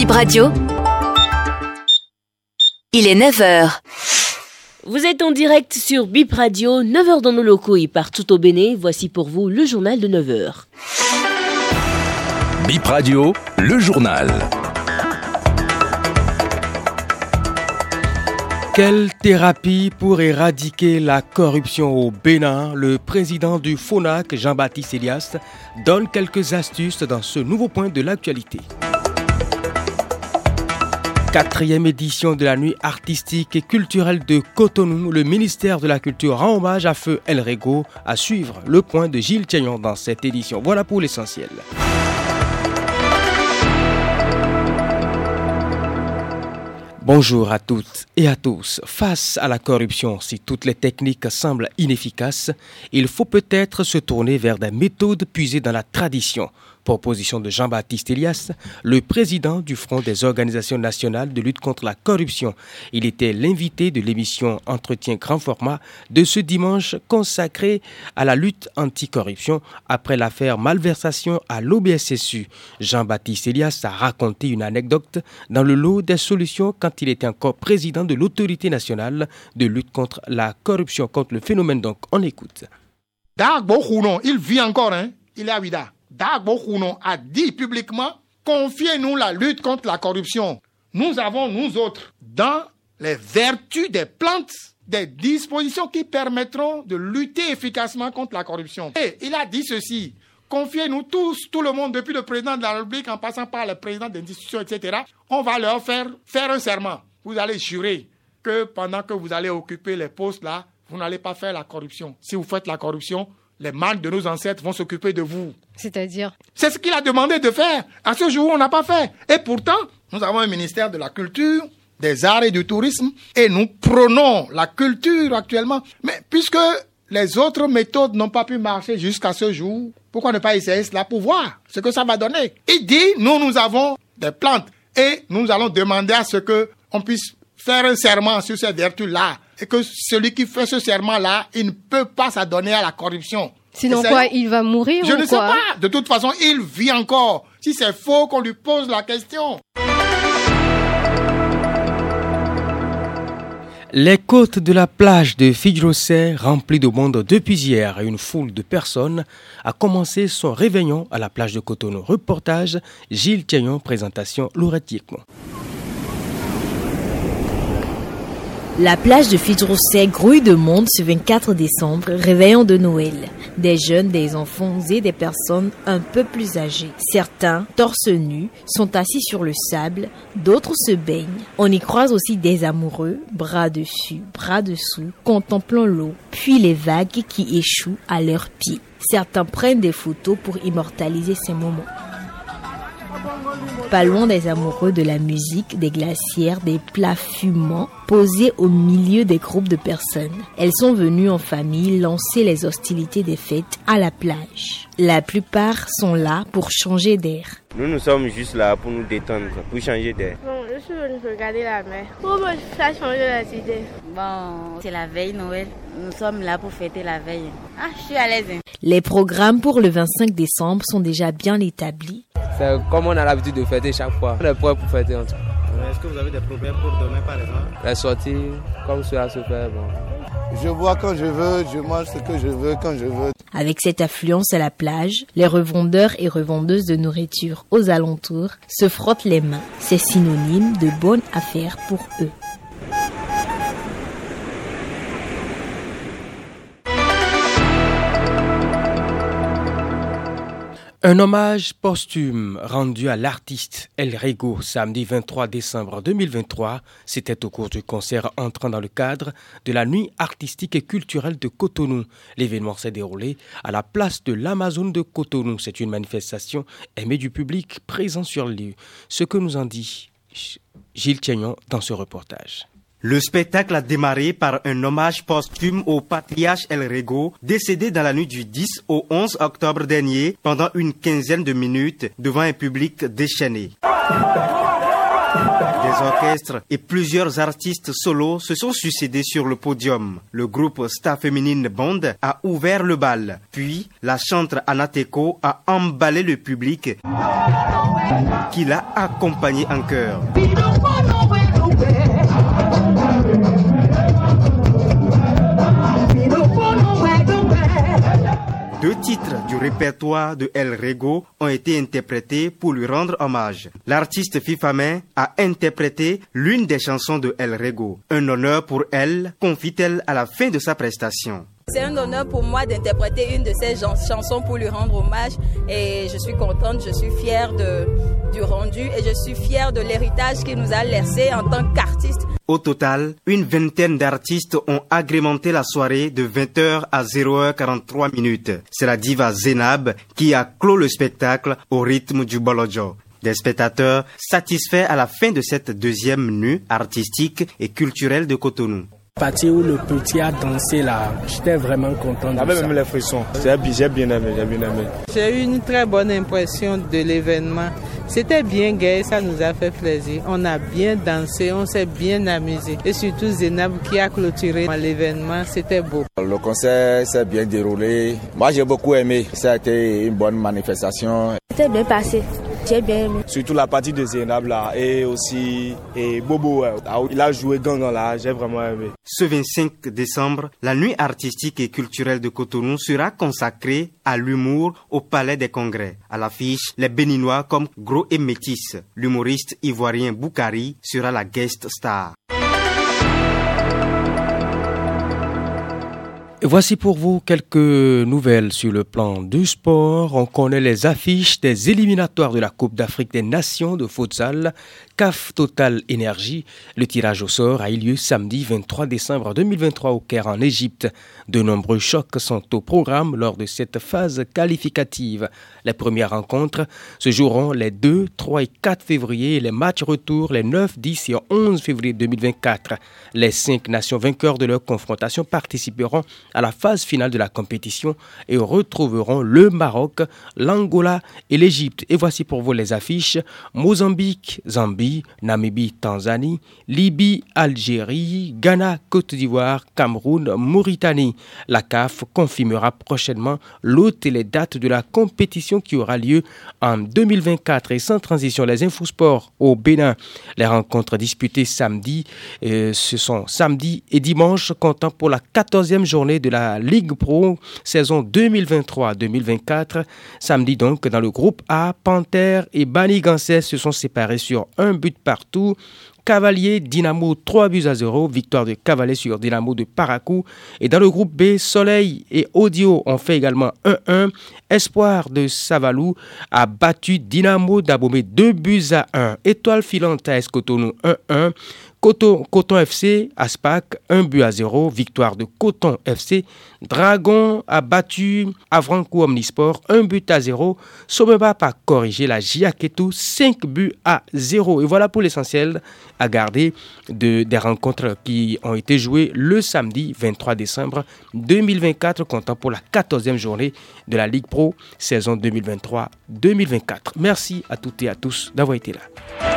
Bip Radio. Il est 9h. Vous êtes en direct sur Bip Radio, 9h dans nos locaux et partout au Bénin. Voici pour vous le journal de 9h. Bip Radio, le journal. Quelle thérapie pour éradiquer la corruption au Bénin? Le président du FONAC, Jean-Baptiste Elias, donne quelques astuces dans ce nouveau point de l'actualité. Quatrième édition de la nuit artistique et culturelle de Cotonou, le ministère de la Culture rend hommage à Feu El Rego à suivre le point de Gilles Thiagnon dans cette édition. Voilà pour l'essentiel. Bonjour à toutes et à tous. Face à la corruption, si toutes les techniques semblent inefficaces, il faut peut-être se tourner vers des méthodes puisées dans la tradition Proposition de Jean-Baptiste Elias, le président du Front des organisations nationales de lutte contre la corruption. Il était l'invité de l'émission Entretien grand format de ce dimanche consacré à la lutte anticorruption après l'affaire malversation à l'OBSSU. Jean-Baptiste Elias a raconté une anecdote dans le lot des solutions quand il était encore président de l'autorité nationale de lutte contre la corruption, contre le phénomène. Donc, on écoute. il vit encore, hein? Il est à Vida. Dagbo a dit publiquement, confiez-nous la lutte contre la corruption. Nous avons, nous autres, dans les vertus des plantes, des dispositions qui permettront de lutter efficacement contre la corruption. Et il a dit ceci, confiez-nous tous, tout le monde, depuis le président de la République en passant par le président d'institutions, etc. On va leur faire faire un serment. Vous allez jurer que pendant que vous allez occuper les postes là, vous n'allez pas faire la corruption. Si vous faites la corruption, les mâles de nos ancêtres vont s'occuper de vous. C'est-à-dire C'est ce qu'il a demandé de faire. À ce jour, on n'a pas fait. Et pourtant, nous avons un ministère de la Culture, des Arts et du Tourisme, et nous prenons la culture actuellement. Mais puisque les autres méthodes n'ont pas pu marcher jusqu'à ce jour, pourquoi ne pas essayer cela pour voir ce que ça va donner? Il dit, nous, nous avons des plantes et nous allons demander à ce que on puisse faire un serment sur ces vertus-là et que celui qui fait ce serment-là, il ne peut pas s'adonner à la corruption. Sinon quoi, il va mourir Je ne sais pas. De toute façon, il vit encore. Si c'est faux, qu'on lui pose la question. Les côtes de la plage de Fidjrosé, remplies de monde depuis hier, une foule de personnes a commencé son réveillon à la plage de Cotonou. Reportage Gilles Thiagnon, présentation Laurette La plage de Fidrousset grouille de monde ce 24 décembre, réveillon de Noël. Des jeunes, des enfants et des personnes un peu plus âgées. Certains, torse nus, sont assis sur le sable, d'autres se baignent. On y croise aussi des amoureux, bras dessus, bras dessous, contemplant l'eau, puis les vagues qui échouent à leurs pieds. Certains prennent des photos pour immortaliser ces moments. Pas loin des amoureux de la musique, des glacières, des plats fumants posés au milieu des groupes de personnes. Elles sont venues en famille lancer les hostilités des fêtes à la plage. La plupart sont là pour changer d'air. Nous, nous sommes juste là pour nous détendre, pour changer d'air. Bon, je suis venue regarder la mer. Pour me faire changer la idée. Bon, c'est la veille Noël. Nous sommes là pour fêter la veille. Ah, je suis à l'aise. Les programmes pour le 25 décembre sont déjà bien établis. C'est comme on a l'habitude de fêter chaque fois. On est prêt pour fêter en tout Est-ce que vous avez des problèmes pour demain par exemple? La sortie, comme cela se fait, bon. Je bois quand je veux, je mange ce que je veux quand je veux. Avec cette affluence à la plage, les revendeurs et revendeuses de nourriture aux alentours se frottent les mains. C'est synonyme de bonne affaire pour eux. Un hommage posthume rendu à l'artiste El Rego samedi 23 décembre 2023. C'était au cours du concert entrant dans le cadre de la nuit artistique et culturelle de Cotonou. L'événement s'est déroulé à la place de l'Amazon de Cotonou. C'est une manifestation aimée du public présent sur le lieu. Ce que nous en dit Gilles Thiagnon dans ce reportage. Le spectacle a démarré par un hommage posthume au patriarche El Rego, décédé dans la nuit du 10 au 11 octobre dernier pendant une quinzaine de minutes devant un public déchaîné. Des orchestres et plusieurs artistes solos se sont succédés sur le podium. Le groupe Star Féminine Band a ouvert le bal. Puis, la chantre Anateko a emballé le public qui l'a accompagné en chœur. Répertoire de El Rego ont été interprétés pour lui rendre hommage. L'artiste Fifame a interprété l'une des chansons de El Rego. Un honneur pour elle, confie-t-elle à la fin de sa prestation. C'est un honneur pour moi d'interpréter une de ses chansons pour lui rendre hommage et je suis contente, je suis fière du rendu et je suis fière de l'héritage qu'il nous a laissé en tant qu'artiste. Au total, une vingtaine d'artistes ont agrémenté la soirée de 20h à 0h43 minutes. C'est la diva Zenab qui a clos le spectacle au rythme du bolojo. Des spectateurs satisfaits à la fin de cette deuxième nuit artistique et culturelle de Cotonou partie où le petit a dansé là, j'étais vraiment content. J'avais même les frissons. J'ai bien aimé, j'ai bien aimé. J'ai eu une très bonne impression de l'événement. C'était bien gay, ça nous a fait plaisir. On a bien dansé, on s'est bien amusé. Et surtout Zénab qui a clôturé l'événement, c'était beau. Le concert s'est bien déroulé. Moi j'ai beaucoup aimé. Ça a été une bonne manifestation. C'était bien passé. J'ai bien aimé. Surtout la partie de Zénab là et aussi et Bobo. Il a joué Gangan là, j'ai vraiment aimé. Ce 25 décembre, la nuit artistique et culturelle de Cotonou sera consacrée à l'humour au Palais des Congrès. À l'affiche, les Béninois comme Gros et Métis. L'humoriste ivoirien Boukari sera la guest star. Voici pour vous quelques nouvelles sur le plan du sport. On connaît les affiches des éliminatoires de la Coupe d'Afrique des Nations de futsal CAF Total Énergie. Le tirage au sort a eu lieu samedi 23 décembre 2023 au Caire en Égypte. De nombreux chocs sont au programme lors de cette phase qualificative. Les premières rencontres se joueront les 2, 3 et 4 février et les matchs retour les 9, 10 et 11 février 2024. Les cinq nations vainqueurs de leur confrontation participeront à la phase finale de la compétition et retrouveront le Maroc, l'Angola et l'Égypte. Et voici pour vous les affiches Mozambique, Zambie, Namibie, Tanzanie, Libye, Algérie, Ghana, Côte d'Ivoire, Cameroun, Mauritanie. La CAF confirmera prochainement l'hôte et les dates de la compétition qui aura lieu en 2024 et sans transition les infosports au Bénin. Les rencontres disputées samedi, euh, ce sont samedi et dimanche comptant pour la 14e journée de la Ligue Pro saison 2023-2024. Samedi donc, dans le groupe A, Panther et Bani Gansès se sont séparés sur un but partout. Cavalier, Dynamo 3 buts à 0, victoire de Cavalier sur Dynamo de Paracou. Et dans le groupe B, Soleil et Audio ont fait également 1-1. Espoir de Savalou a battu Dynamo d'Abomé 2 buts à 1. Étoile filante à Escotonou 1-1. Coton, FC, Aspac, 1 but à 0. Victoire de Coton FC. Dragon a battu Avranco Omnisport, 1 but à 0. Someba a corrigé la Giaketou, 5 buts à 0. Et voilà pour l'essentiel à garder de, des rencontres qui ont été jouées le samedi 23 décembre 2024, comptant pour la 14e journée de la Ligue Pro saison 2023-2024. Merci à toutes et à tous d'avoir été là.